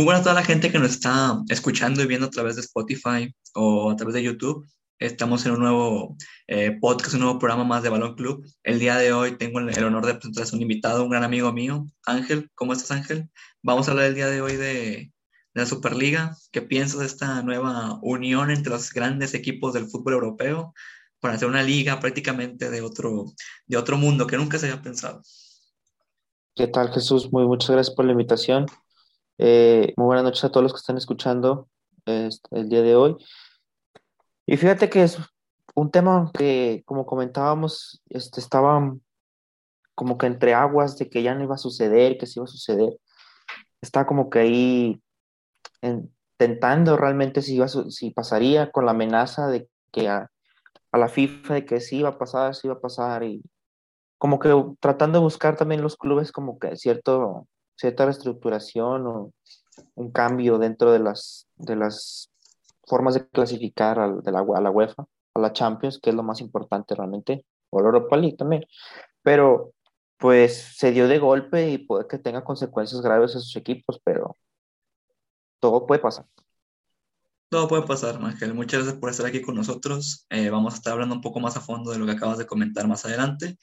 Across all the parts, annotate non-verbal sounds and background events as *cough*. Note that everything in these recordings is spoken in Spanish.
Muy buenas a toda la gente que nos está escuchando y viendo a través de Spotify o a través de YouTube. Estamos en un nuevo eh, podcast, un nuevo programa más de Balón Club. El día de hoy tengo el, honor de presentar a un invitado, un gran amigo mío, Ángel. ¿Cómo estás, Ángel? Vamos a hablar el día de hoy de, la Superliga. ¿Qué piensas de esta nueva unión entre los grandes equipos del fútbol europeo para hacer una liga prácticamente de otro, de otro mundo que nunca se había pensado? ¿Qué tal, Jesús? Muy muchas gracias por la invitación. Eh, muy buenas noches a todos los que están escuchando este, el día de hoy. Y fíjate que es un tema que, como comentábamos, este, estaba como que entre aguas de que ya no iba a suceder, que sí iba a suceder. Está como que ahí intentando realmente si, iba si pasaría con la amenaza de que a, a la FIFA de que sí iba a pasar, sí iba a pasar y como que tratando de buscar también los clubes como que cierto cierta reestructuración o un cambio dentro de las, de las formas de clasificar a, de la, a la UEFA, a la Champions, que es lo más importante realmente, o la Europa League también. Pero pues se dio de golpe y puede que tenga consecuencias graves a sus equipos, pero todo puede pasar. Todo puede pasar, Ángel. Muchas gracias por estar aquí con nosotros. Eh, vamos a estar hablando un poco más a fondo de lo que acabas de comentar más adelante.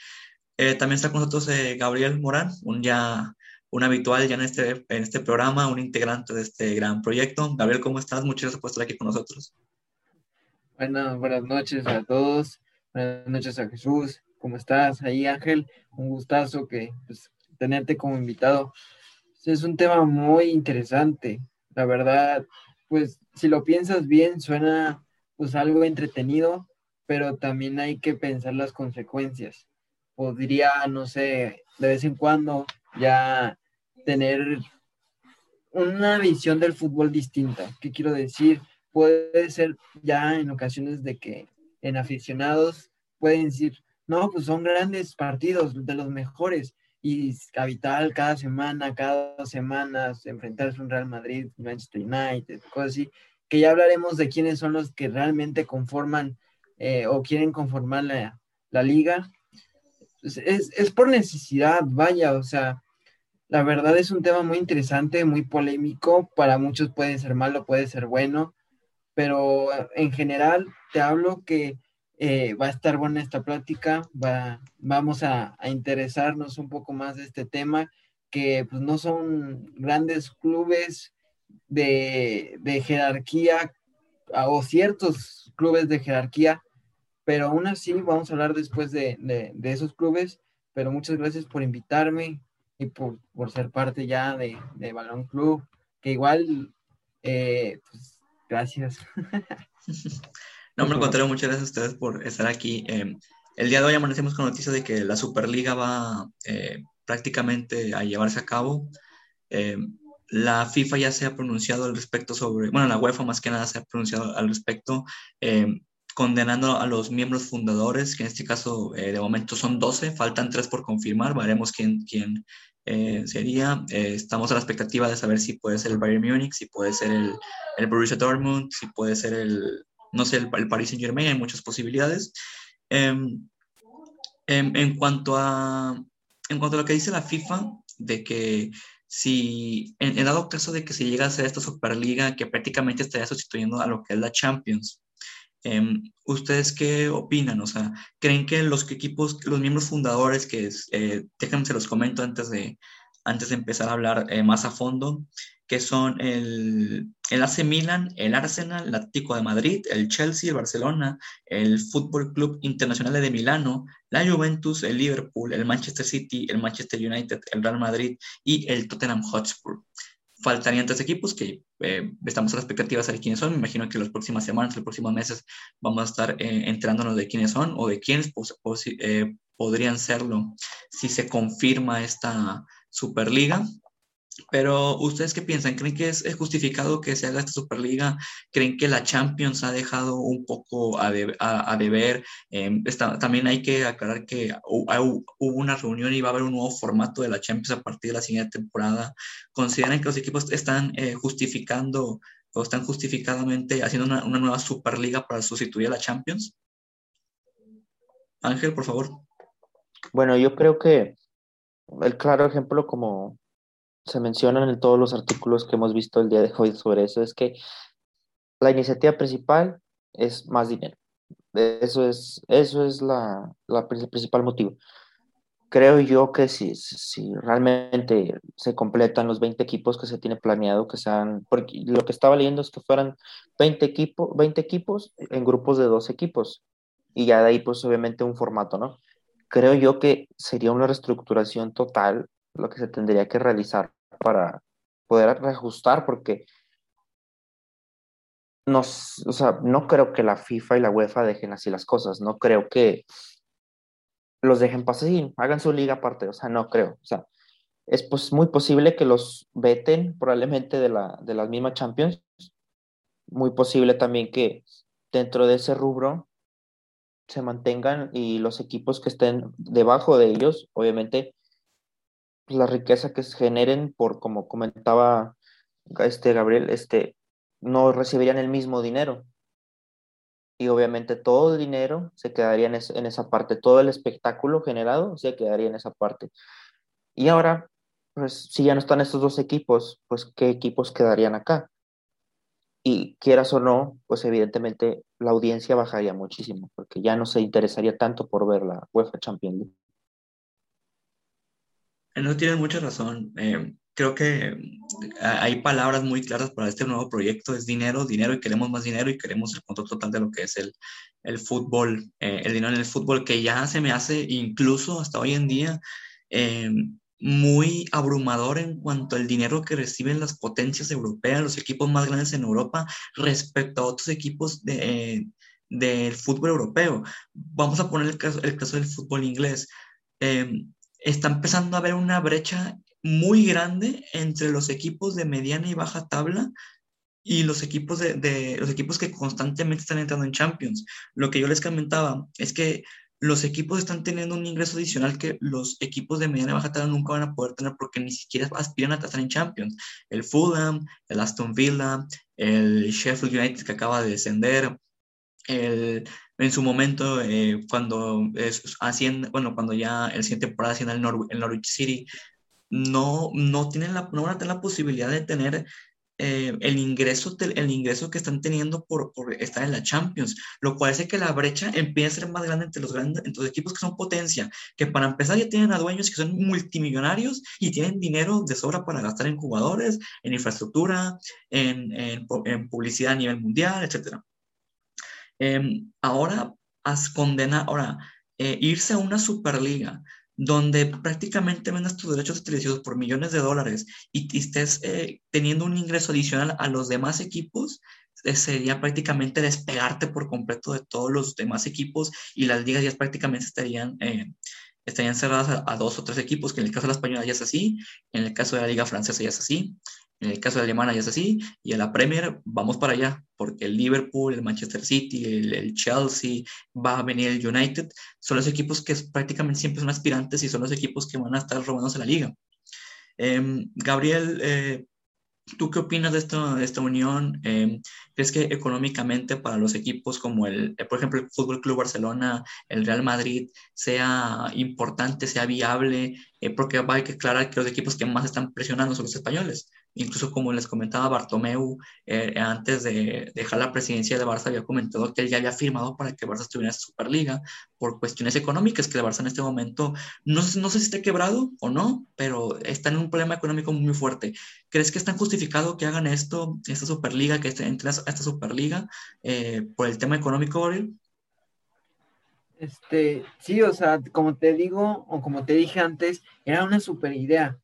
Eh, también está con nosotros eh, Gabriel Morán, un ya un habitual ya en este, en este programa, un integrante de este gran proyecto. Gabriel, ¿cómo estás? Muchas gracias por estar aquí con nosotros. Bueno, buenas noches a todos. Buenas noches a Jesús. ¿Cómo estás? Ahí, Ángel. Un gustazo que pues, tenerte como invitado. Es un tema muy interesante. La verdad, pues si lo piensas bien, suena pues algo entretenido, pero también hay que pensar las consecuencias. Podría, no sé, de vez en cuando ya tener una visión del fútbol distinta. ¿Qué quiero decir? Puede ser ya en ocasiones de que en aficionados pueden decir, no, pues son grandes partidos, de los mejores, y capital cada semana, cada dos semanas, enfrentarse a un Real Madrid, Manchester United, cosas así, que ya hablaremos de quiénes son los que realmente conforman eh, o quieren conformar la, la liga. Es, es, es, por necesidad, vaya, o sea, la verdad es un tema muy interesante, muy polémico. Para muchos puede ser malo, puede ser bueno, pero en general te hablo que eh, va a estar buena esta plática. Va, vamos a, interesarnos un poco más de este tema, que pues, no son grandes clubes de, jerarquía o ciertos clubes de jerarquía, pero aún así vamos a hablar después de, de esos clubes. Pero muchas gracias por invitarme y por, por ser parte ya de, de Balón Club, que igual, eh, pues, gracias. *laughs* no, me contrario, muchas gracias a ustedes por estar aquí. Em, el día de hoy amanecemos con noticia de que la Superliga va eh, prácticamente a llevarse a cabo. Em, la FIFA ya se ha pronunciado al respecto sobre, bueno, la UEFA más que nada se ha pronunciado al respecto, em, condenando a los miembros fundadores, que en este caso eh, de momento son 12, faltan 3 por confirmar, veremos quién, quién eh, sería. Eh, estamos a la expectativa de saber si puede ser el Bayern Múnich, si puede ser el, el Borussia Dortmund, si puede ser el, no sé, el, el Paris Saint Germain, hay muchas posibilidades. Em, en, en, cuanto a, en cuanto a lo que dice la FIFA, de que si, en, en dado caso de que se llega a hacer esta Superliga, que prácticamente estaría sustituyendo a lo que es la Champions, Em, ¿Ustedes qué opinan? O sea, ¿creen que los equipos, los miembros fundadores, que eh, déjenme se los comento antes de, antes de empezar a hablar eh, más a fondo, que son el, el AC Milan, el Arsenal, el Atlético de Madrid, el Chelsea, el Barcelona, el Fútbol Club Internacional de Milano, la Juventus, el Liverpool, el Manchester City, el Manchester United, el Real Madrid y el Tottenham Hotspur faltarían tres equipos que eh, estamos a la expectativa de saber quiénes son. Me imagino que las próximas semanas, los próximos meses, vamos a estar eh, enterándonos de quiénes son o de quiénes eh, podrían serlo si se confirma esta Superliga. Pero, ¿ustedes qué piensan? ¿Creen que es, justificado que se haga esta Superliga? ¿Creen que la Champions ha dejado un poco a, deber? Em, también hay que aclarar que hubo una reunión y va a haber un nuevo formato de la Champions a partir de la siguiente temporada. ¿Consideran que los equipos están eh, justificando o están justificadamente haciendo una nueva Superliga para sustituir a la Champions? Ángel, por favor. Bueno, yo creo que el claro ejemplo como se mencionan en todos los artículos que hemos visto el día de hoy sobre eso, es que la iniciativa principal es más dinero. Eso es, eso es la, la el principal motivo. Creo yo que si, si realmente se completan los 20 equipos que se tiene planeado, que sean, porque lo que estaba leyendo es que fueran 20, equipo, 20 equipos en grupos de dos equipos, y ya de ahí pues obviamente un formato, ¿no? Creo yo que sería una reestructuración total lo que se tendría que realizar para poder reajustar, porque no, o sea, no creo que la FIFA y la UEFA dejen así las cosas, no creo que los dejen pasar y hagan su liga aparte, o sea, no creo, o sea, es pues muy posible que los veten probablemente de la, de las mismas Champions, muy posible también que dentro de ese rubro se mantengan y los equipos que estén debajo de ellos, obviamente, la riqueza que se generen por, como comentaba este Gabriel, este, no recibirían el mismo dinero. Y obviamente todo el dinero se quedaría en, en esa parte, todo el espectáculo generado se quedaría en esa parte. Y ahora, pues si ya no están estos dos equipos, pues ¿qué equipos quedarían acá? Y quieras o no, pues evidentemente la audiencia bajaría muchísimo, porque ya no se interesaría tanto por ver la UEFA Champions League. No tienes mucha razón. Eh, creo que mm, hay palabras muy claras para este nuevo proyecto. Es dinero, dinero y queremos más dinero y queremos el control total de lo que es el, el fútbol, eh, el dinero en el fútbol, que ya se me hace incluso hasta hoy en día eh, muy abrumador en cuanto al dinero que reciben las potencias europeas, los equipos más grandes en Europa respecto a otros equipos de, del fútbol europeo. Vamos a poner el caso, el caso del fútbol inglés está empezando a haber una brecha muy grande entre los equipos de mediana y baja tabla y los equipos de, los equipos que constantemente están entrando en Champions. Lo que yo les comentaba es que los equipos están teniendo un ingreso adicional que los equipos de mediana y baja tabla nunca van a poder tener porque ni siquiera aspiran a estar en Champions. El Fulham, el Aston Villa, el Sheffield United que acaba de descender, el, en su momento, eh, cuando, haciendo, bueno, cuando ya el siguiente temporada haciendo el, Norwich City, no, no, tienen la, no van a tener la posibilidad de tener eh, el, ingreso, el ingreso que están teniendo por, estar en la Champions, lo cual hace que la brecha empiece a ser más grande entre los, grandes, entre equipos que son potencia, que para empezar ya tienen a dueños que son multimillonarios y tienen dinero de sobra para gastar en jugadores, en infraestructura, en, en publicidad a nivel mundial, etcétera. Em, ahora, has condena, ahora, eh, irse a una superliga donde prácticamente vendas tus derechos televisivos por millones de dólares y, estés eh, teniendo un ingreso adicional a los demás equipos, eh, sería prácticamente despegarte por completo de todos los demás equipos y las ligas ya prácticamente estarían, estarían cerradas a, a, dos o tres equipos, que en el caso de la española ya es así, en el caso de la liga francesa ya es así, en el caso de Alemania ya es así, y en la Premier vamos para allá, porque el Liverpool, el Manchester City, el, Chelsea, va a venir el United, son los equipos que prácticamente siempre son aspirantes y son los equipos que van a estar robándose la liga. Em, Gabriel, eh, ¿Tú qué opinas de, esto, de esta unión? Eh, ¿Crees que económicamente para los equipos como el, eh, por ejemplo, el Fútbol Club Barcelona, el Real Madrid, sea importante, sea viable? Eh, porque hay que aclarar que los equipos que más están presionando son los españoles. Incluso como les comentaba Bartomeu, antes de dejar la presidencia de Barça, había comentado que él ya había firmado para que Barça estuviera en Superliga por cuestiones económicas, que el Barça en este momento, no, no sé si está quebrado o no, pero está en un problema económico muy fuerte. ¿Crees que es tan justificado que hagan esto, esta Superliga, que entre a esta Superliga eh, por el tema económico, Gabriel? Este, sí, o sea, como te digo, o como te dije antes, era una super idea.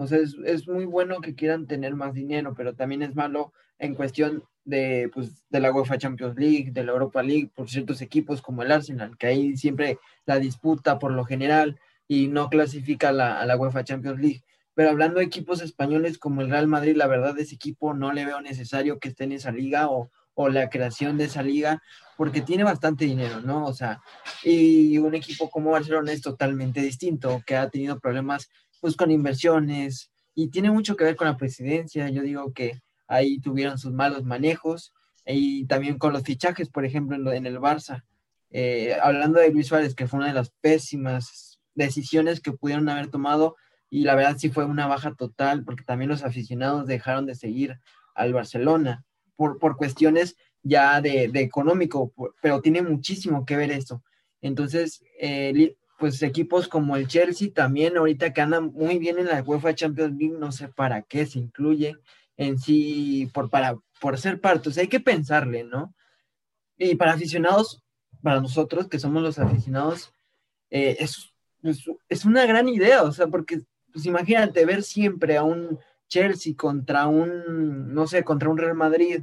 O sea, es, es, muy bueno que quieran tener más dinero, pero también es malo en cuestión de, pues, de la UEFA Champions League, de la Europa League, por ciertos equipos como el Arsenal, que ahí siempre la disputa por lo general y no clasifica la, a la UEFA Champions League. Pero hablando de equipos españoles como el Real Madrid, la verdad ese equipo no le veo necesario que esté en esa liga o, o la creación de esa liga, porque tiene bastante dinero, ¿no? O sea, y un equipo como Barcelona es totalmente distinto, que ha tenido problemas pues con inversiones y tiene mucho que ver con la presidencia. Yo digo que ahí tuvieron sus malos manejos y también con los fichajes, por ejemplo, en, el Barça. Eh, hablando de Luis Suárez, que fue una de las pésimas decisiones que pudieron haber tomado, y la verdad sí fue una baja total porque también los aficionados dejaron de seguir al Barcelona por, por cuestiones ya de, de económico, pero tiene muchísimo que ver eso. Entonces, eh, pues equipos como el Chelsea también ahorita que andan muy bien en la UEFA Champions League, no sé para qué se incluye en sí por, para, por ser sea, hay que pensarle, ¿no? Y para aficionados, para nosotros que somos los aficionados, eh, es, es, una gran idea, o sea, porque pues imagínate ver siempre a un Chelsea contra un, no sé, contra un Real Madrid,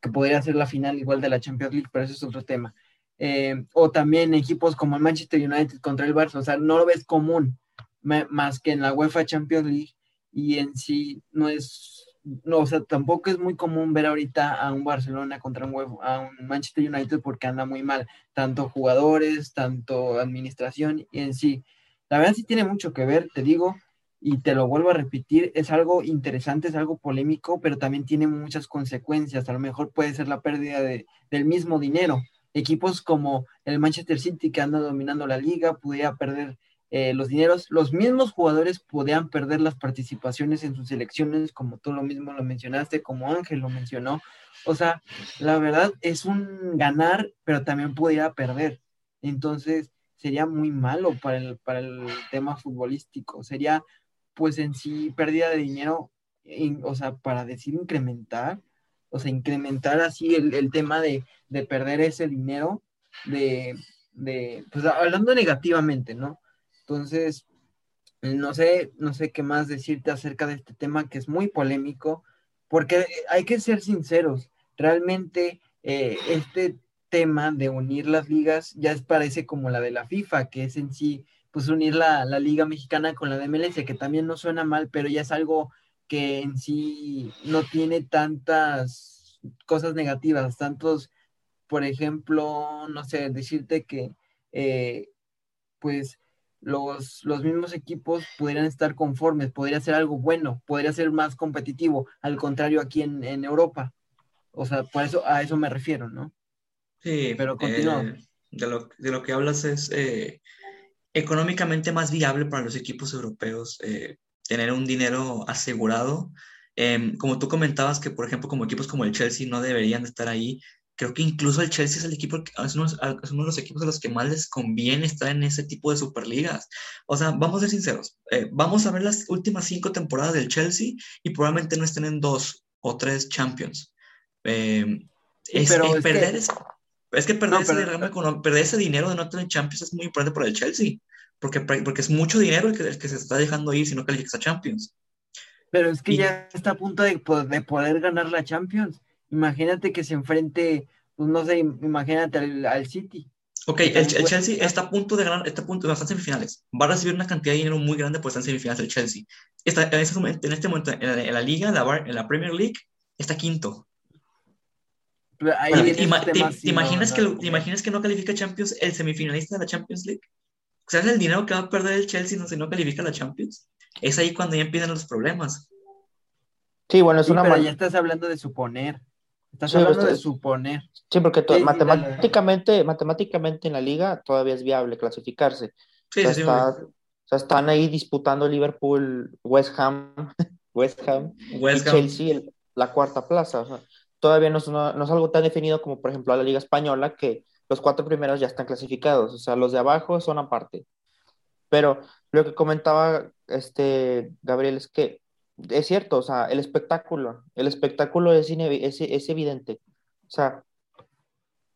que podría ser la final igual de la Champions League, pero eso es otro tema. Eh, o también equipos como el Manchester United contra el Barça, o sea, no lo ves común, más que en la UEFA Champions League, y en sí no es, no, o sea, tampoco es muy común ver ahorita a un Barcelona contra un, un Manchester United porque anda muy mal, tanto jugadores, tanto administración, y en sí, la verdad sí tiene mucho que ver, te digo, y te lo vuelvo a repetir, es algo interesante, es algo polémico, pero también tiene muchas consecuencias. A lo mejor puede ser la pérdida de, del mismo dinero, equipos como el Manchester City que anda dominando la liga pudiera perder eh, los dineros, los mismos jugadores podían perder las participaciones en sus selecciones, como tú lo mismo lo mencionaste, como Ángel lo mencionó. O sea, la verdad es un ganar, pero también pudiera perder. Entonces, sería muy malo para el, para el tema futbolístico. Sería, pues en sí, pérdida de dinero, o sea, para decir incrementar, o sea, incrementar así el, tema de, perder ese dinero, de, pues hablando negativamente, ¿no? Entonces, no sé, no sé qué más decirte acerca de este tema que es muy polémico, porque hay que ser sinceros, realmente eh, este tema de unir las ligas ya es, parece como la de la FIFA, que es en sí, pues unir la, la liga mexicana con la de MLS, que también no suena mal, pero ya es algo que en sí no tiene tantas cosas negativas, tantos, por ejemplo, no sé, decirte que eh, pues los, los mismos equipos pudieran estar conformes, podría ser algo bueno, podría ser más competitivo, al contrario aquí en, Europa. O sea, por eso, a eso me refiero, ¿no? Sí, pero. Eh, de, lo, de, lo, que hablas es eh, económicamente más viable para los equipos europeos tener un dinero asegurado. Em, como tú comentabas que, por ejemplo, como equipos como el Chelsea no deberían de estar ahí, creo que incluso el Chelsea es el equipo, es uno, es uno, de los equipos a los que más les conviene estar en ese tipo de superligas. O sea, vamos a ser sinceros, eh, vamos a ver las últimas cinco temporadas del Chelsea y probablemente no estén en dos o tres Champions. Em, es, pero perder que, es, que perder, ese, perder ese dinero de no tener Champions es muy importante para el Chelsea porque, porque es mucho dinero el que, el que se está dejando ir si no calificas a Champions. Pero es que ya está a punto de, de, poder ganar la Champions. Imagínate que se enfrente, pues no sé, imagínate al, City. Ok, el, Chelsea está a punto de ganar, está a punto de estar en semifinales. Va a recibir una cantidad de dinero muy grande por estar en semifinales el Chelsea. Está, en, este momento, en este momento, en la, liga, en la, en la Premier League, está quinto. te, imaginas que, ¿Te imaginas que no califica Champions el semifinalista de la Champions League? ¿Sabes el dinero que va a perder el Chelsea si no califica la Champions? Es ahí cuando ya empiezan los problemas. Sí, bueno, es una. Pero ya estás hablando de suponer. Estás hablando de suponer. Sí, porque matemáticamente, matemáticamente en la liga todavía es viable clasificarse. Sí, sí, o sea, están ahí disputando Liverpool, West Ham, *laughs* West Ham, y Chelsea la cuarta plaza. todavía no es, no es algo tan definido como, por ejemplo, la Liga Española, que los cuatro primeros ya están clasificados, o sea, los de abajo son aparte. Pero lo que comentaba este Gabriel es que es cierto, o sea, el espectáculo, el espectáculo es, es, evidente. O sea,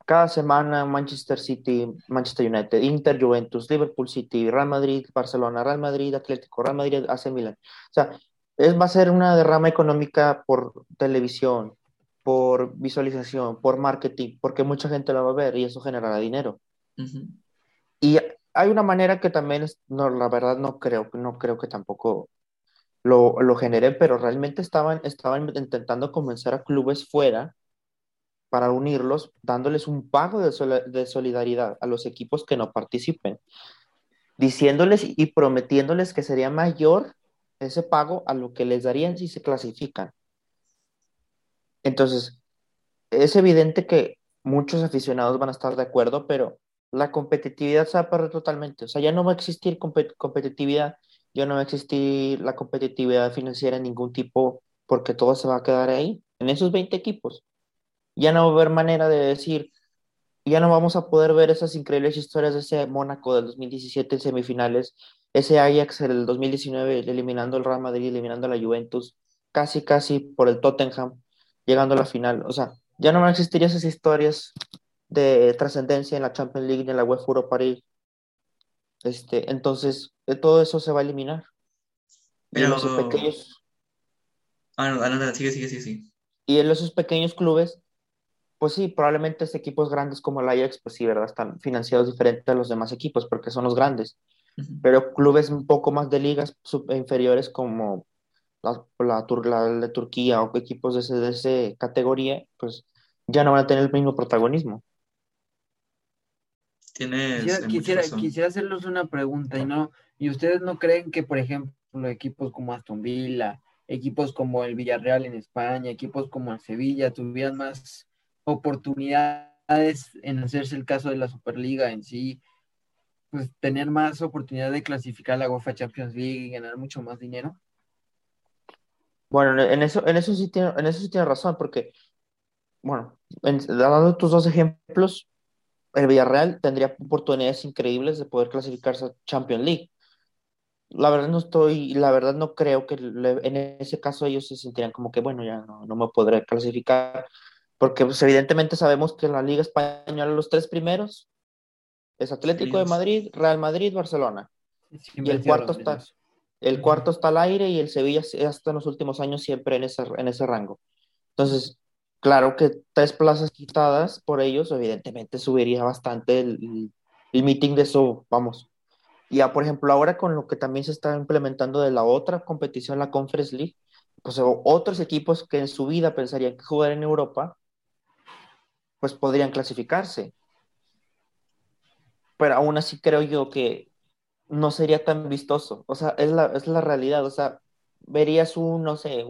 cada semana Manchester City, Manchester United, Inter, Juventus, Liverpool City, Real Madrid, Barcelona, Real Madrid, Atlético, Real Madrid, AC Milan. O sea, es, va a ser una derrama económica por televisión, por visualización, por marketing, porque mucha gente la va a ver y eso generará dinero. Y hay una manera que también, no, la verdad no creo, no creo que tampoco lo, lo generen, pero realmente estaban, estaban intentando convencer a clubes fuera para unirlos, dándoles un pago de, de solidaridad a los equipos que no participen, diciéndoles y prometiéndoles que sería mayor ese pago a lo que les darían si se clasifican. Entonces, es evidente que muchos aficionados van a estar de acuerdo, pero la competitividad se va a perder totalmente. O sea, ya no va a existir competitividad ya no va a existir la competitividad financiera en ningún tipo porque todo se va a quedar ahí, en esos 20 equipos. Ya no va a haber manera de decir, ya no vamos a poder ver esas increíbles historias de ese Mónaco del 2017 en semifinales, ese Ajax del 2019 eliminando el Real Madrid, eliminando a la Juventus, casi, casi por el Tottenham, llegando a la final. O sea, ya no van a existir esas historias de trascendencia en la Champions League ni en la UEFA Europa League. Este, entonces, todo eso se va a eliminar. Pero... Y esos pequeños... Ah, no, no, sigue, sigue, sigue, sigue. Y en esos pequeños clubes, pues sí, probablemente estos equipos grandes como el Ajax, pues sí, ¿verdad? Están financiados diferente a los demás equipos porque son los grandes. Pero clubes un poco más de ligas inferiores como la, la, la, de Turquía o equipos de esa de ese categoría, pues ya no van a tener el mismo protagonismo. Tienes, quisiera, quisiera, quisiera, hacerles una pregunta y no y ustedes no creen que por ejemplo equipos como Aston Villa equipos como el Villarreal en España equipos como el Sevilla tuvieran más oportunidades en hacerse el caso de la Superliga en sí pues tener más oportunidad de clasificar la UEFA Champions League y ganar mucho más dinero bueno en eso en eso sí tiene en eso sí tiene razón porque bueno dando tus dos ejemplos el Villarreal tendría oportunidades increíbles de poder clasificarse a Champions League. La verdad no estoy, la verdad no creo que en ese caso ellos se sentirían como que, bueno, ya no, no me podré clasificar, porque pues, evidentemente sabemos que en la Liga Española los tres primeros es Atlético de Madrid, Real Madrid, Barcelona. y el cuarto está, el cuarto está al aire y el Sevilla hasta en los últimos años siempre en ese, en ese rango. Entonces, Claro que tres plazas quitadas por ellos, evidentemente subiría bastante el, el, meeting de eso, vamos. Ya, por ejemplo, ahora con lo que también se está implementando de la otra competición, la Conference League, pues otros equipos que en su vida pensarían que jugar en Europa, pues podrían clasificarse. Pero aún así creo yo que no sería tan vistoso. O sea, es la, es la realidad. O sea, verías un, no sé,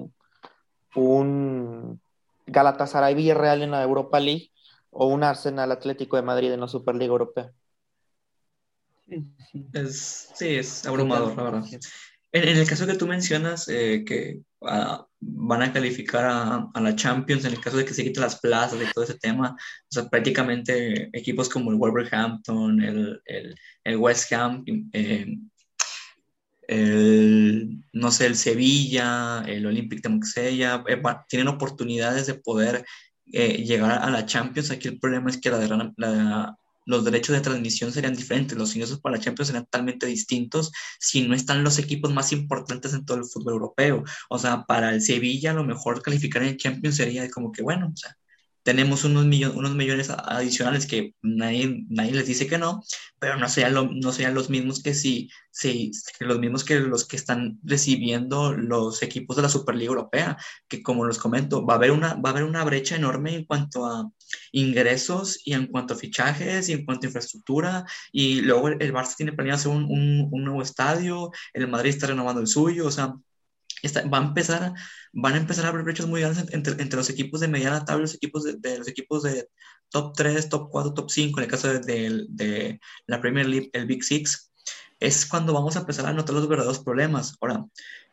un Galatasaray Villarreal en la Europa League o un Arsenal Atlético de Madrid en la Superliga Europea. Sí, Es, sí, es abrumador, la verdad. En, el caso que tú mencionas, eh, que ah, van a calificar a, la Champions, en el caso de que se quiten las plazas y todo ese tema, o sea, prácticamente equipos como el Wolverhampton, el, West Ham, eh, el, no sé, el Sevilla, el Olympic de Marsella, eh, tienen oportunidades de poder eh, llegar a la Champions. Aquí el problema es que la, los derechos de transmisión serían diferentes, los ingresos para Champions serían totalmente distintos si no están los equipos más importantes en todo el fútbol europeo. O sea, para el Sevilla lo mejor calificar en Champions sería como que, bueno, o sea, tenemos unos, millones, unos millones adicionales que nadie, nadie les dice que no, pero no sean, no sean los mismos que si, si los mismos que los que están recibiendo los equipos de la Superliga Europea, que como les comento, va a haber una, va a haber una brecha enorme en cuanto a ingresos y en cuanto a fichajes y en cuanto a infraestructura, y luego el, Barça tiene planeado hacer un, un, un nuevo estadio, el Madrid está renovando el suyo, o sea, va a empezar, van a empezar a haber brechas muy grandes entre, entre los equipos de mediana tabla y los equipos de, los equipos de top 3, top 4, top 5, en el caso de, de, de, la Premier League, el Big Six, es cuando vamos a empezar a notar los verdaderos problemas. Ahora,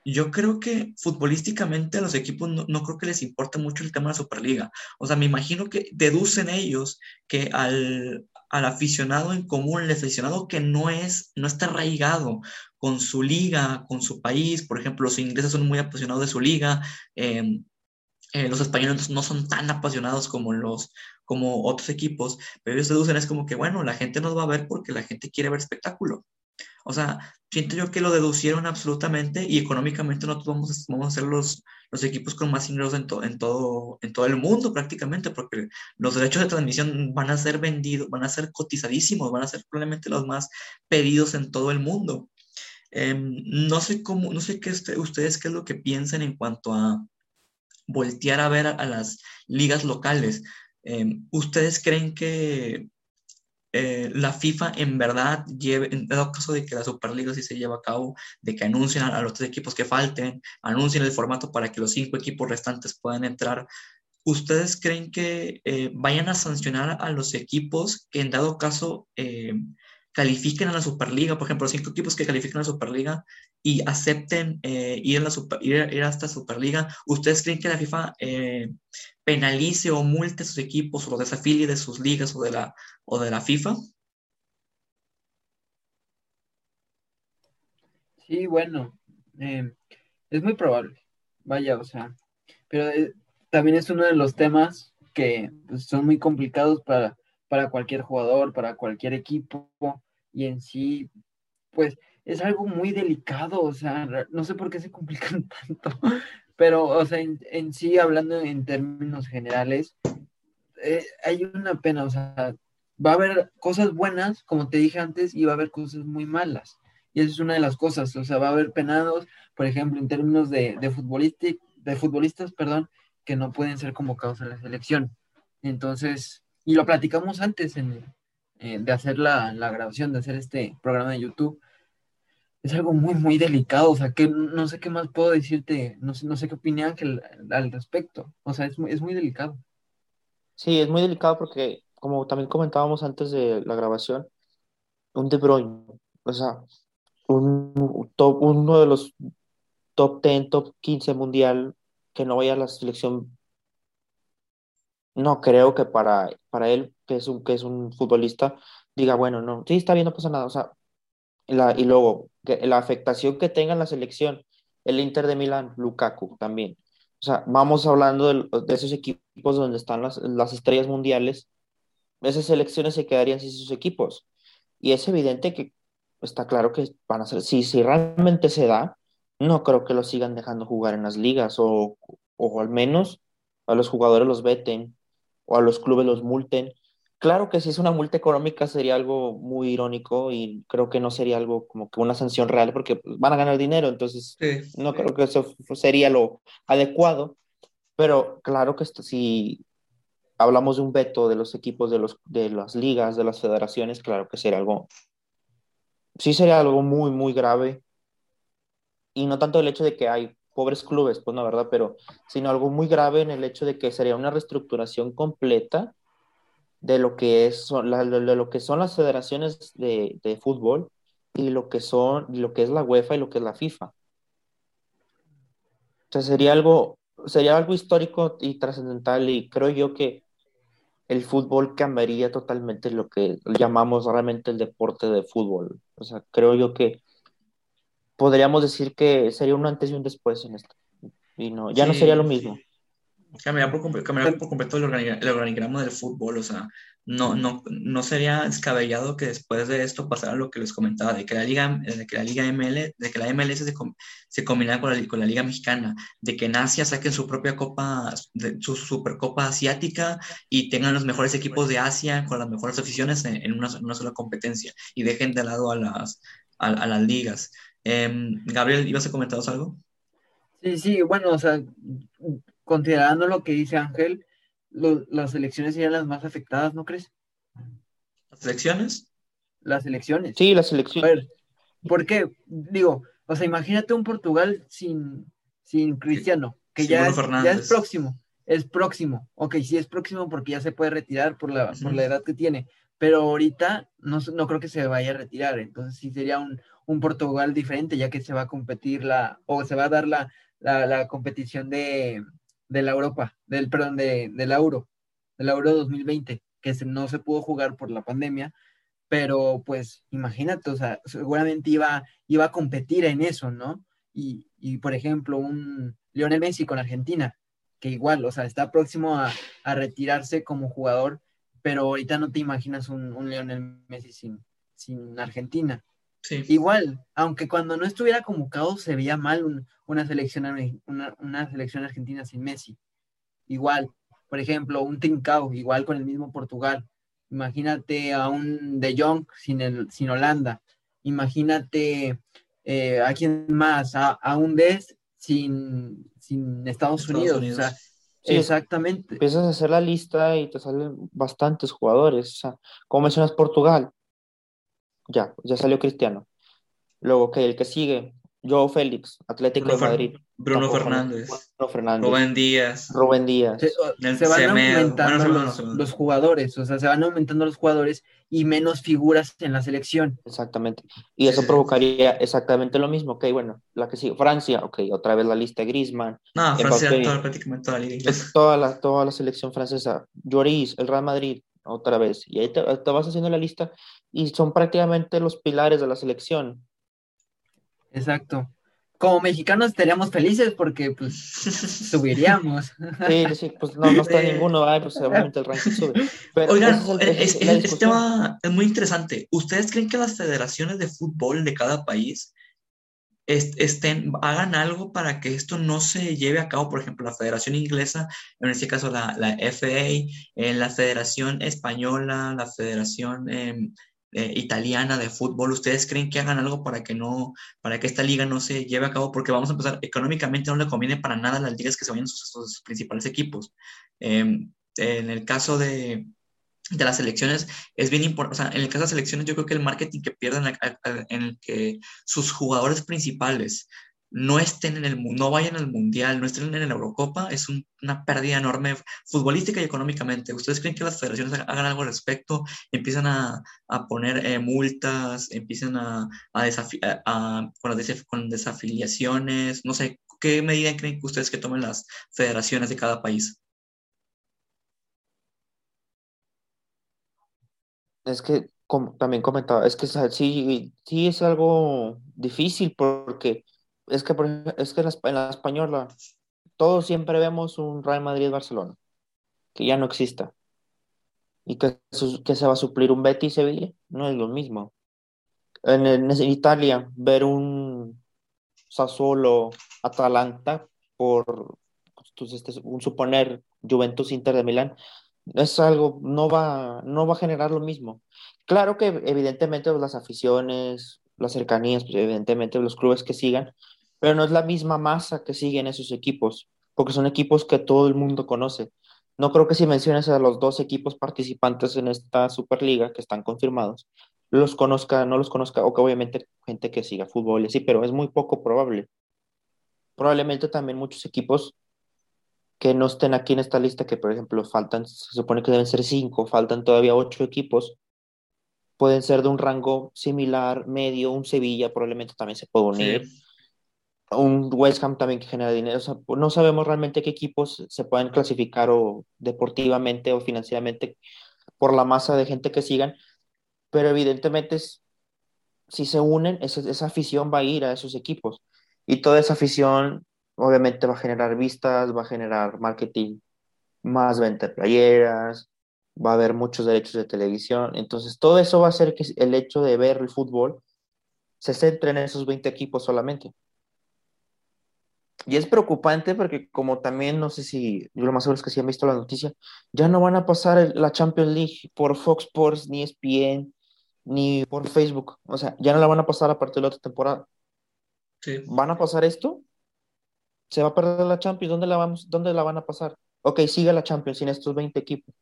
yo creo que futbolísticamente a los equipos no, no, creo que les importe mucho el tema de la Superliga. O sea, me imagino que deducen ellos que al, al aficionado en común, el aficionado que no es, no está arraigado con su liga, con su país, por ejemplo, los ingleses son muy apasionados de su liga, em, eh, los españoles no son tan apasionados como los como otros equipos, pero ellos deducen es como que, bueno, la gente nos va a ver porque la gente quiere ver espectáculo. O sea, siento yo que lo deducieron absolutamente y económicamente nosotros vamos, vamos a ser los, los equipos con más ingresos en, en, todo, en todo el mundo prácticamente, porque los derechos de transmisión van a ser vendidos, van a ser cotizadísimos, van a ser probablemente los más pedidos en todo el mundo. Em, no sé cómo, no sé qué ustedes qué es lo que piensan en cuanto a voltear a ver a, las ligas locales. Em, ¿Ustedes creen que eh, la FIFA en verdad lleve, en dado caso de que la Superliga sí se lleva a cabo, de que anuncien a, los tres equipos que falten, anuncien el formato para que los cinco equipos restantes puedan entrar, ¿ustedes creen que eh, vayan a sancionar a los equipos que en dado caso eh, califiquen a la Superliga, por ejemplo, cinco equipos que califiquen a la Superliga y acepten eh, ir, a la ir, a esta Superliga, ¿ustedes creen que la FIFA eh, penalice o multe a sus equipos o los desafilie de sus ligas o de la, o de la FIFA? Sí, bueno, eh, es muy probable, vaya, o sea, pero también es uno de los temas que pues, son muy complicados para, para cualquier jugador, para cualquier equipo, y en sí, pues es algo muy delicado, o sea, no sé por qué se complican *laughs* tanto, pero, o sea, en, sí, hablando en términos generales, eh, hay una pena, o sea, va a haber cosas buenas, como te dije antes, y va a haber cosas muy malas. Y esa es una de las cosas, o sea, va a haber penados, por ejemplo, en términos de, de, de futbolistas, perdón, que no pueden ser convocados a la selección. Entonces, y lo platicamos antes en, eh, de hacer la, grabación, de hacer este programa de YouTube, es algo muy, muy delicado, o sea, que no sé qué más puedo decirte, no sé, no sé qué opina Ángel al respecto, o sea, es, es muy delicado. Sí, es muy delicado porque, como también comentábamos antes de la grabación, un De Bruyne, o sea, un top, uno de los top 10, top 15 mundial que no vaya a la selección, no creo que para, para él, que es, un, que es un futbolista, diga, bueno, no, sí, está bien, no pasa nada. O sea, la, y luego, que, la afectación que tenga en la selección, el Inter de Milán, Lukaku también. O sea, vamos hablando de, de esos equipos donde están las, las estrellas mundiales, esas selecciones se quedarían sin sus equipos. Y es evidente que está claro que van a ser, si, si realmente se da, no creo que los sigan dejando jugar en las ligas o, o al menos a los jugadores los veten o a los clubes los multen. Claro que si es una multa económica sería algo muy irónico y creo que no sería algo como que una sanción real porque pues, van a ganar dinero, entonces no creo que eso sería lo adecuado, pero claro que si hablamos de un veto de los equipos de, los, de las ligas, de las federaciones, claro que sería algo, sí sería algo muy, muy grave y no tanto el hecho de que hay pobres clubes, pues no, ¿verdad? Pero, sino algo muy grave en el hecho de que sería una reestructuración completa de lo que, es, de lo que son las federaciones de, de, fútbol y lo que, son, lo que es la UEFA y lo que es la FIFA. O sea, sería algo, sería algo histórico y trascendental y creo yo que el fútbol cambiaría totalmente lo que llamamos realmente el deporte de fútbol. O sea, creo yo que podríamos decir que sería un antes y un después en esto. Y no, ya no sería lo mismo. Cambiar por, por completo el, organigrama del fútbol, o sea, no, no, no sería descabellado que después de esto pasara lo que les comentaba, de que la Liga, de que la Liga ML, de que la MLS se, se combinara con la, con la Liga Mexicana, de que en Asia saquen su propia copa, su supercopa asiática y tengan los mejores equipos de Asia con las mejores aficiones en, una, una, sola competencia y dejen de lado a las, a, a las ligas. Em, Gabriel, ¿ibas a comentar algo? Sí, sí, bueno, o sea, considerando lo que dice Ángel, las elecciones serían las más afectadas, ¿no crees? ¿Las elecciones? Las elecciones. Sí, las elecciones. A ver, ¿por qué? Digo, o sea, imagínate un Portugal sin, sin Cristiano, que ya, es, ya es próximo, es próximo. Ok, sí es próximo porque ya se puede retirar por la, por la edad que tiene, pero ahorita no, no creo que se vaya a retirar, entonces sí sería un, un Portugal diferente, ya que se va a competir la, o se va a dar la, la, competición de, de, la Europa, del, perdón, de, del Euro, del Euro 2020, que no se pudo jugar por la pandemia, pero pues imagínate, o sea, seguramente iba, iba a competir en eso, ¿no? Y, y, por ejemplo, un Lionel Messi con Argentina, que igual, o sea, está próximo a, a retirarse como jugador, pero ahorita no te imaginas un, un Lionel Messi sin, sin Argentina. Igual, aunque cuando no estuviera convocado se veía mal una, selección, una, selección argentina sin Messi. Igual, por ejemplo, un Trincao, igual con el mismo Portugal. Imagínate a un De Jong sin, el, sin Holanda. Imagínate eh, a quién más, a, un Des sin, sin Estados, Unidos. exactamente. Empiezas a hacer la lista y te salen bastantes jugadores. O sea, como mencionas Portugal, ya, ya salió Cristiano. Luego, que el que sigue, Joe Félix, Atlético de Madrid. Bruno Fernández. Bruno Fernández. Rubén Díaz. Rubén Díaz. Se, van aumentando los, jugadores, o sea, se van aumentando los jugadores y menos figuras en la selección. Exactamente. Y eso provocaría exactamente lo mismo. Ok, bueno, la que sigue, Francia, ok, otra vez la lista de Griezmann. No, Francia, toda, prácticamente toda la liga Toda la, toda la selección francesa. Lloris, el Real Madrid, otra vez. Y ahí te, te vas haciendo la lista y son prácticamente los pilares de la selección. Exacto. Como mexicanos estaríamos felices porque pues *laughs* subiríamos. Sí, sí, pues no, no está ninguno, pues obviamente el ranking sube. Oigan, este tema es muy interesante. ¿Ustedes creen que las federaciones de fútbol de cada país estén, hagan algo para que esto no se lleve a cabo? Por ejemplo, la Federación Inglesa, en este caso la, FA, en la Federación Española, la Federación em, eh, italiana de fútbol, ¿ustedes creen que hagan algo para que no, para que esta liga no se lleve a cabo? Porque vamos a empezar, económicamente no le conviene para nada a las ligas que se vayan sus, sus principales equipos. Em, en el caso de, de las selecciones es bien importante, o sea, en el caso de las selecciones yo creo que el marketing que pierden en el que sus jugadores principales no estén en el no vayan al mundial, no estén en la Eurocopa, es una pérdida enorme futbolística y económicamente. ¿Ustedes creen que las federaciones hagan algo al respecto? Empiezan a, a poner eh, multas, empiezan a, a, con, desafiliaciones, no sé, ¿qué medida creen que ustedes que tomen las federaciones de cada país? Es que como también comentaba, es que sí, sí es algo difícil porque es que, es que en la, española todos siempre vemos un Real Madrid-Barcelona, que ya no exista. Y que, que se va a suplir un Betis-Sevilla, no es lo mismo. En, en, Italia, ver un Sassuolo-Atalanta por pues, un suponer Juventus-Inter de Milán, es algo, no va, no va a generar lo mismo. Claro que evidentemente las aficiones, las cercanías, pues, evidentemente los clubes que sigan, pero no es la misma masa que siguen esos equipos, porque son equipos que todo el mundo conoce. No creo que si mencionas a los dos equipos participantes en esta Superliga que están confirmados, los conozca, no los conozca, o que obviamente gente que siga fútbol y así, pero es muy poco probable. Probablemente también muchos equipos que no estén aquí en esta lista, que por ejemplo faltan, se supone que deben ser cinco, faltan todavía ocho equipos, pueden ser de un rango similar, medio, un Sevilla probablemente también se puede unir un West Ham también que genera dinero. no sabemos realmente qué equipos se pueden clasificar o deportivamente o financieramente por la masa de gente que sigan, pero evidentemente si se unen, esa, esa afición va a ir a esos equipos y toda esa afición obviamente va a generar vistas, va a generar marketing, más venta de playeras, va a haber muchos derechos de televisión, entonces todo eso va a hacer que el hecho de ver el fútbol se centre en esos 20 equipos solamente. Y es preocupante porque como también, no sé si, yo lo más seguro es que si han visto la noticia, ya no van a pasar la Champions League por Fox Sports, ni ESPN, ni por Facebook. O sea, ya no la van a pasar a partir de la otra temporada. Sí. ¿Van a pasar esto? ¿Se va a perder la Champions? ¿Dónde la, vamos, ¿Dónde la van a pasar? Ok, sigue la Champions sin estos 20 equipos.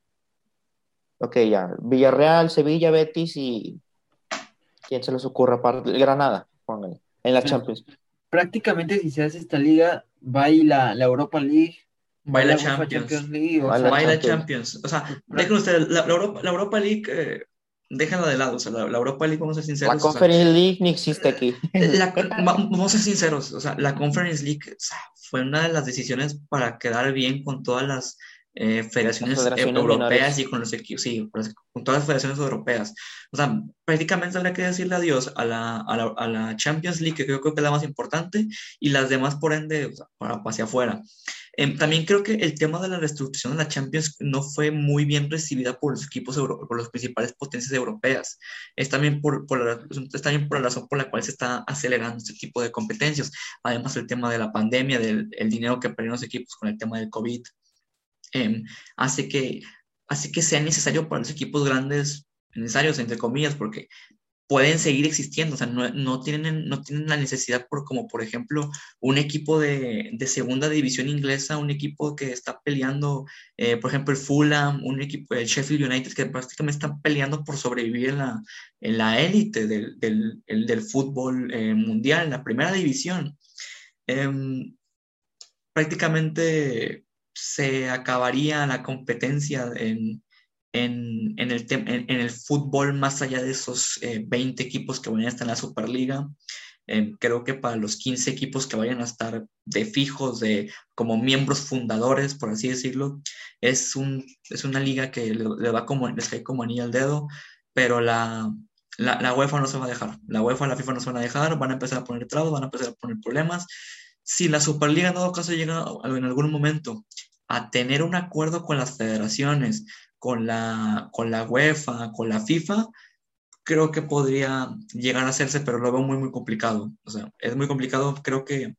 Ok, ya. Villarreal, Sevilla, Betis y... ¿Quién se les ocurra? Granada, pónganle, en la Champions prácticamente si se hace esta liga, va la, la Europa League. Va la Champions. League, o va la Champions. O sea, dejen ustedes, la, Europa, la Europa League, eh, déjenla de lado. O sea, la, Europa League, vamos a ser sinceros. La Conference League ni existe aquí. vamos a ser sinceros. O sea, la Conference League fue una de las decisiones para quedar bien con todas las eh, federaciones, europeas y con los equipos, sí, con todas las federaciones europeas. O sea, prácticamente habría que decirle adiós a la, a la, a la Champions League, que creo, que es la más importante, y las demás, por ende, para hacia afuera. Em, también creo que el tema de la reestructuración de la Champions no fue muy bien recibida por los equipos, por las principales potencias europeas. Es también por, por la, es también por la razón por la cual se está acelerando este tipo de competencias. Además, el tema de la pandemia, del el dinero que perdieron los equipos con el tema del COVID. Em, hace, que, hace que sea necesario para los equipos grandes, necesarios entre comillas, porque pueden seguir existiendo, o sea, no, no, tienen, no tienen la necesidad por, como por ejemplo, un equipo de, de segunda división inglesa, un equipo que está peleando, eh, por ejemplo, el Fulham, un equipo, el Sheffield United, que prácticamente están peleando por sobrevivir en la, en la élite del, del, del, fútbol eh, mundial, en la primera división. Em, prácticamente se acabaría la competencia en, en, en, el, en, el, fútbol más allá de esos 20 eh, equipos que vayan a estar en la Superliga. Eh, creo que para los 15 equipos que vayan a estar de fijos, de como miembros fundadores, por así decirlo, es, un, es una liga que le, va como, les cae como anillo al dedo, pero la, la, la, UEFA no se va a dejar. La UEFA la FIFA no se van a dejar, van a empezar a poner trabas, van a empezar a poner problemas. Si la Superliga en todo caso llega en algún momento a tener un acuerdo con las federaciones, con la, con la UEFA, con la FIFA, creo que podría llegar a hacerse, pero lo veo muy, muy complicado. O sea, es muy complicado, creo que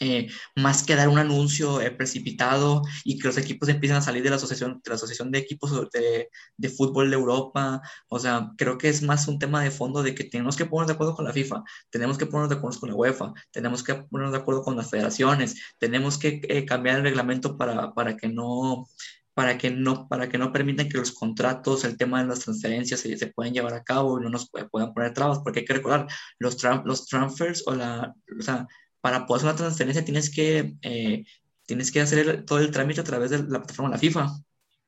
eh, más que dar un anuncio precipitado y que los equipos empiecen a salir de la asociación de, la asociación de equipos de, de, fútbol de Europa. O sea, creo que es más un tema de fondo de que tenemos que ponernos de acuerdo con la FIFA, tenemos que ponernos de acuerdo con la UEFA, tenemos que ponernos de acuerdo con las federaciones, tenemos que eh, cambiar el reglamento para, para que no para que no, para que no permitan que los contratos, el tema de las transferencias se, se puedan llevar a cabo y no nos puedan poner trabas, porque hay que recordar, los, los transfers o la, o sea, para poder hacer una transferencia tienes que, eh, tienes que hacer todo el trámite a través de la plataforma de la FIFA.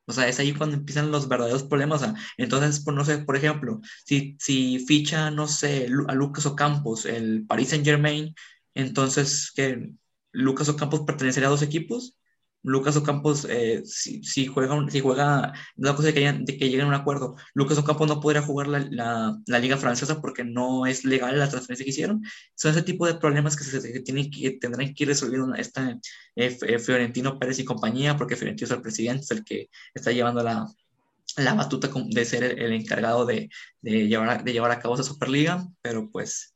O sea, es ahí cuando empiezan los verdaderos problemas. entonces, por, no sé, por ejemplo, si, si ficha, no sé, a Lucas Ocampos, el Paris Saint Germain, entonces que Lucas Ocampos pertenecería a dos equipos Lucas Ocampos, eh, si, si, juega, si juega, no cosa de que, de que lleguen a un acuerdo, Lucas Ocampos no podrá jugar la, la, la, liga francesa porque no es legal la transferencia que hicieron. Son ese tipo de problemas que, se, que, tienen que tendrán que ir resolviendo esta, eh, eh, Fiorentino Pérez y compañía, porque Fiorentino es el presidente, es el que está llevando la, la batuta de ser el, el encargado de, de, llevar de llevar a cabo esa Superliga, pero pues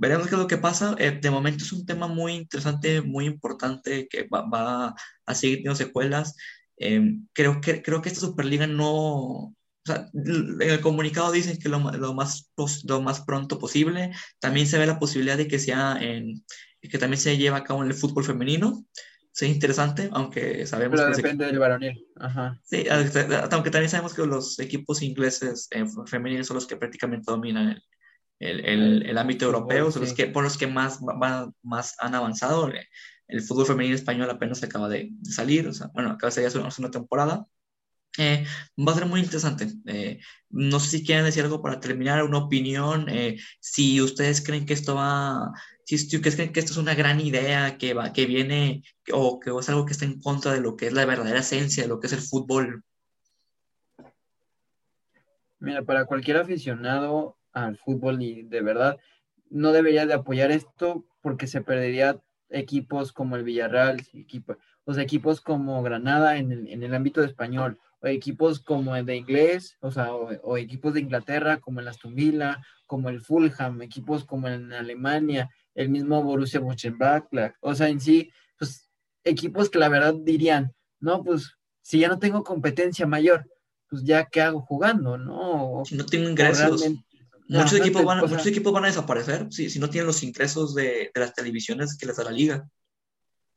Veremos qué es lo que pasa. Eh, de momento es un tema muy interesante, muy importante, que va, va a seguir teniendo secuelas. Eh, creo, que, creo que esta Superliga no... O sea, en el comunicado dicen que lo, lo, más, lo más pronto posible. También se ve la posibilidad de que sea en, que también se lleve a cabo en el fútbol femenino. Sí, interesante, aunque sabemos Pero depende del varonil. Ajá. Sí, aunque también sabemos que los equipos ingleses eh, femeninos son los que prácticamente dominan el, el, el, ámbito europeo, son los que, por los que más, más han avanzado. El fútbol femenino español apenas acaba de, salir, o sea, bueno, acaba de salir hace una temporada. Eh, va a ser muy interesante. Eh, no sé si quieren decir algo para terminar, una opinión. Eh, si ustedes creen que esto va, si ustedes creen que esto es una gran idea que, va, que viene o que es algo que está en contra de lo que es la verdadera esencia de lo que es el fútbol. Mira, para cualquier aficionado, al fútbol y de verdad no debería de apoyar esto porque se perdería equipos como el Villarreal, equipo, los equipos como Granada en el, en el ámbito de español, o equipos como el de inglés, o sea, o, equipos de Inglaterra como el Aston Villa, como el Fulham, equipos como en Alemania, el mismo Borussia Mönchengladbach, o sea, en sí, pues equipos que la verdad dirían, no, pues si ya no tengo competencia mayor, pues ya qué hago jugando, ¿no? Si no tengo ingresos. Muchos, equipos, van, muchos equipos van a desaparecer si, si no tienen los ingresos de, de, las televisiones que les da la liga.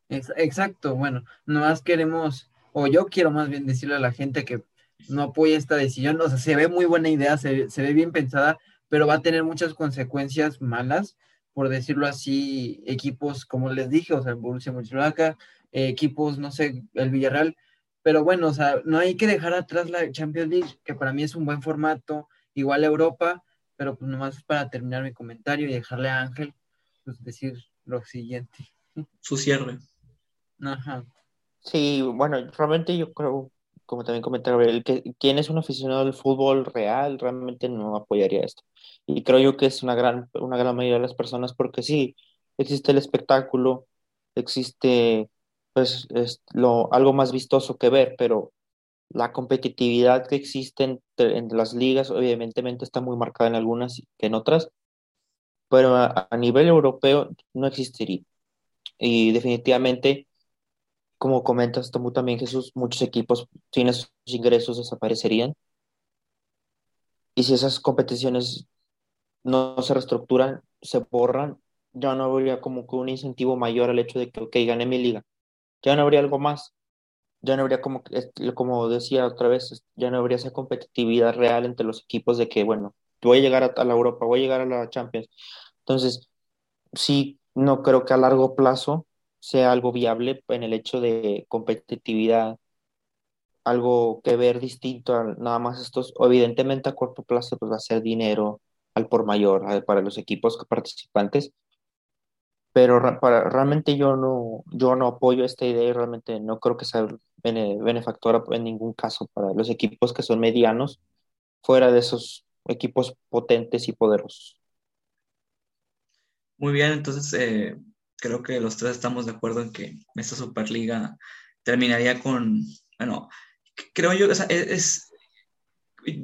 Exacto, bueno, nomás queremos, o yo quiero más bien decirle a la gente que no apoya esta decisión, o sea, se ve muy buena idea, se, se ve bien pensada, pero va a tener muchas consecuencias malas, por decirlo así, equipos, como les dije, o sea, el Borussia Mönchengladbach, eh, equipos, no sé, el Villarreal, pero bueno, o sea, no hay que dejar atrás la Champions League, que para mí es un buen formato, igual Europa, pero pues nomás para terminar mi comentario y dejarle a Ángel pues decir lo siguiente. Su cierre. Ajá. Sí, bueno, realmente yo creo, como también comenté Gabriel, que quien es un aficionado del fútbol real realmente no apoyaría esto. Y creo yo que es una gran, una gran mayoría de las personas porque sí, existe el espectáculo, existe pues es lo, algo más vistoso que ver, pero la competitividad que existe entre, las ligas, obviamente está muy marcada en algunas que en otras, pero a, nivel europeo no existiría. Y definitivamente, como comentas también, Jesús, muchos equipos sin esos ingresos desaparecerían. Y si esas competiciones no se reestructuran, se borran, ya no habría como que un incentivo mayor al hecho de que, ok, gané mi liga. Ya no habría algo más. Ya no habría como, como decía otra vez, ya no habría esa competitividad real entre los equipos de que, bueno, voy a llegar a, la Europa, voy a llegar a la Champions. Entonces, sí, no creo que a largo plazo sea algo viable en el hecho de competitividad, algo que ver distinto a nada más estos, evidentemente a corto plazo pues va a ser dinero al por mayor para los equipos participantes, pero para, realmente yo no, yo no apoyo esta idea y realmente no creo que sea benefactora en ningún caso para los equipos que son medianos, fuera de esos equipos potentes y poderosos. Muy bien, entonces eh, creo que los tres estamos de acuerdo en que esta Superliga terminaría con, bueno, creo yo, que es,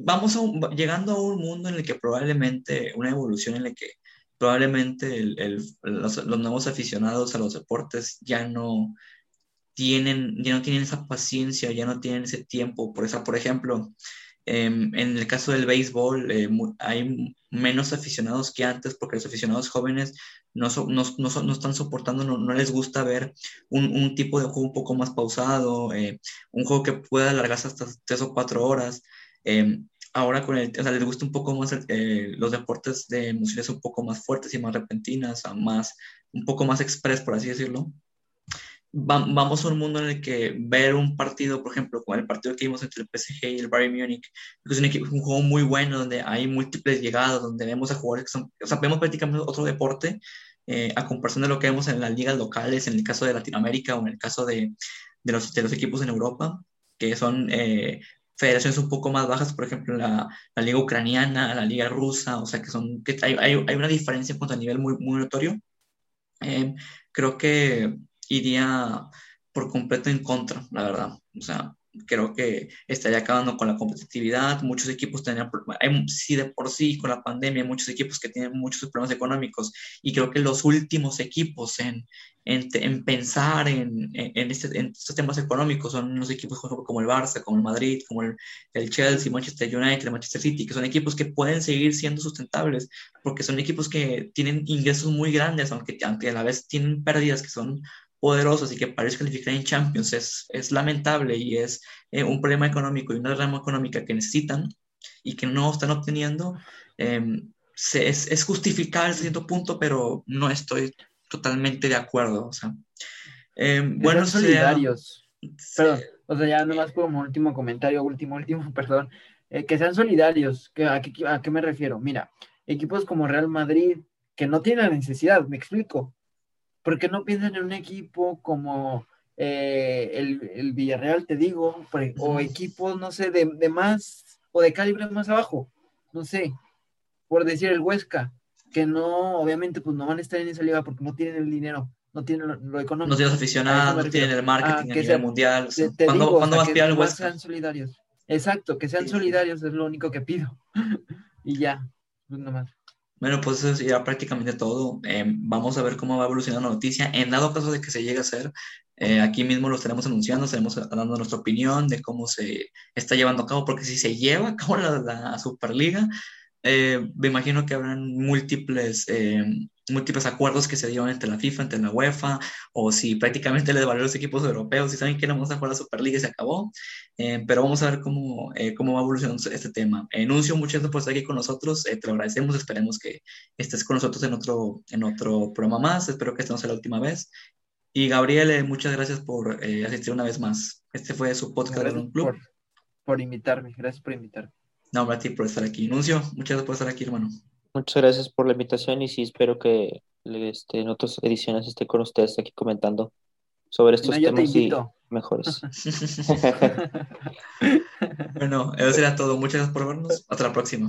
vamos llegando a un mundo en el que probablemente una evolución en la que probablemente los, nuevos aficionados a los deportes ya no tienen, ya no tienen esa paciencia, ya no tienen ese tiempo. Por, esa, por ejemplo, em, en el caso del béisbol eh, hay menos aficionados que antes porque los aficionados jóvenes no, no, no, están soportando, no, les gusta ver un, tipo de juego un poco más pausado, eh, un juego que pueda alargarse hasta tres o cuatro horas. Em, ahora con el, o sea, les gusta un poco más eh, los deportes de emociones un poco más fuertes y más repentinas, más, un poco más express, por así decirlo. vamos a un mundo en el que ver un partido, por ejemplo, como el partido que vimos entre el PSG y el Bayern Múnich, que es un, equipo, un juego muy bueno, donde hay múltiples llegadas, donde vemos a jugadores que son, o sea, vemos prácticamente otro deporte, eh, a comparación de lo que vemos en las ligas locales, en el caso de Latinoamérica o en el caso de, de, los, de los equipos en Europa, que son eh, federaciones un poco más bajas, por ejemplo, la, la, liga ucraniana, la liga rusa, o sea, que son, que hay, hay, hay una diferencia en cuanto a nivel muy, muy notorio. Eh, creo que iría por completo en contra, la verdad. O sea, creo que estaría acabando con la competitividad. Muchos equipos tenían, hay, sí de por sí con la pandemia, muchos equipos que tienen muchos problemas económicos y creo que los últimos equipos en, en, en pensar en, en, este, en, estos temas económicos son los equipos como el Barça, como el Madrid, como el, el Chelsea, Manchester United, Manchester City, que son equipos que pueden seguir siendo sustentables porque son equipos que tienen ingresos muy grandes, aunque, aunque a la vez tienen pérdidas que son poderosos y que parece calificar en Champions es, es lamentable y es eh, un problema económico y una rama económica que necesitan y que no están obteniendo, em, es, es justificable a cierto punto, pero no estoy totalmente de acuerdo. O sea, em, bueno, solidarios. Perdón, o sea, ya nomás como último comentario, último, último, *laughs* perdón, eh, que sean solidarios. ¿A qué, ¿A qué me refiero? Mira, equipos como Real Madrid, que no tienen la necesidad, me explico ¿Por qué no piensan en un equipo como eh, el, Villarreal, te digo, o equipos, no sé, de, más o de calibre más abajo? No sé, por decir el Huesca, que no, obviamente, pues no van a estar en esa liga porque no tienen el dinero, no tienen lo, económico. No tienen aficionados, no tienen el marketing a nivel mundial. ¿Cuándo, va a aspirar el Huesca? Sean solidarios. Exacto, que sean solidarios es lo único que pido. *laughs* y ya, pues nomás. Bueno, pues eso ya prácticamente todo. Eh, vamos a ver cómo va evolucionando la noticia. En dado caso de que se llegue a hacer, eh, aquí mismo lo estaremos anunciando, estaremos dando nuestra opinión de cómo se está llevando a cabo, porque si se lleva a cabo la Superliga, eh, me imagino que habrán múltiples, eh, múltiples acuerdos que se dieron entre la FIFA, entre la UEFA, o si prácticamente les valió a los equipos europeos y saben que no vamos a jugar la Superliga y se acabó. Eh, pero vamos a ver cómo, cómo va evolucionando este tema. Enuncio, muchas gracias por estar aquí con nosotros. te lo agradecemos. Esperemos que estés con nosotros en otro, en otro programa más. Espero que esta no sea la última vez. Y Gabriel, muchas gracias por asistir una vez más. Este fue su podcast de un club. Por, por invitarme. Gracias por invitarme. No, a ti por estar aquí. Nuncio, muchas gracias por estar aquí, hermano. Muchas gracias por la invitación y sí, espero que este, en otras ediciones esté con ustedes aquí comentando sobre estos temas y mejores. *laughs* *laughs* bueno, eso será todo. Muchas gracias por vernos. Hasta la próxima.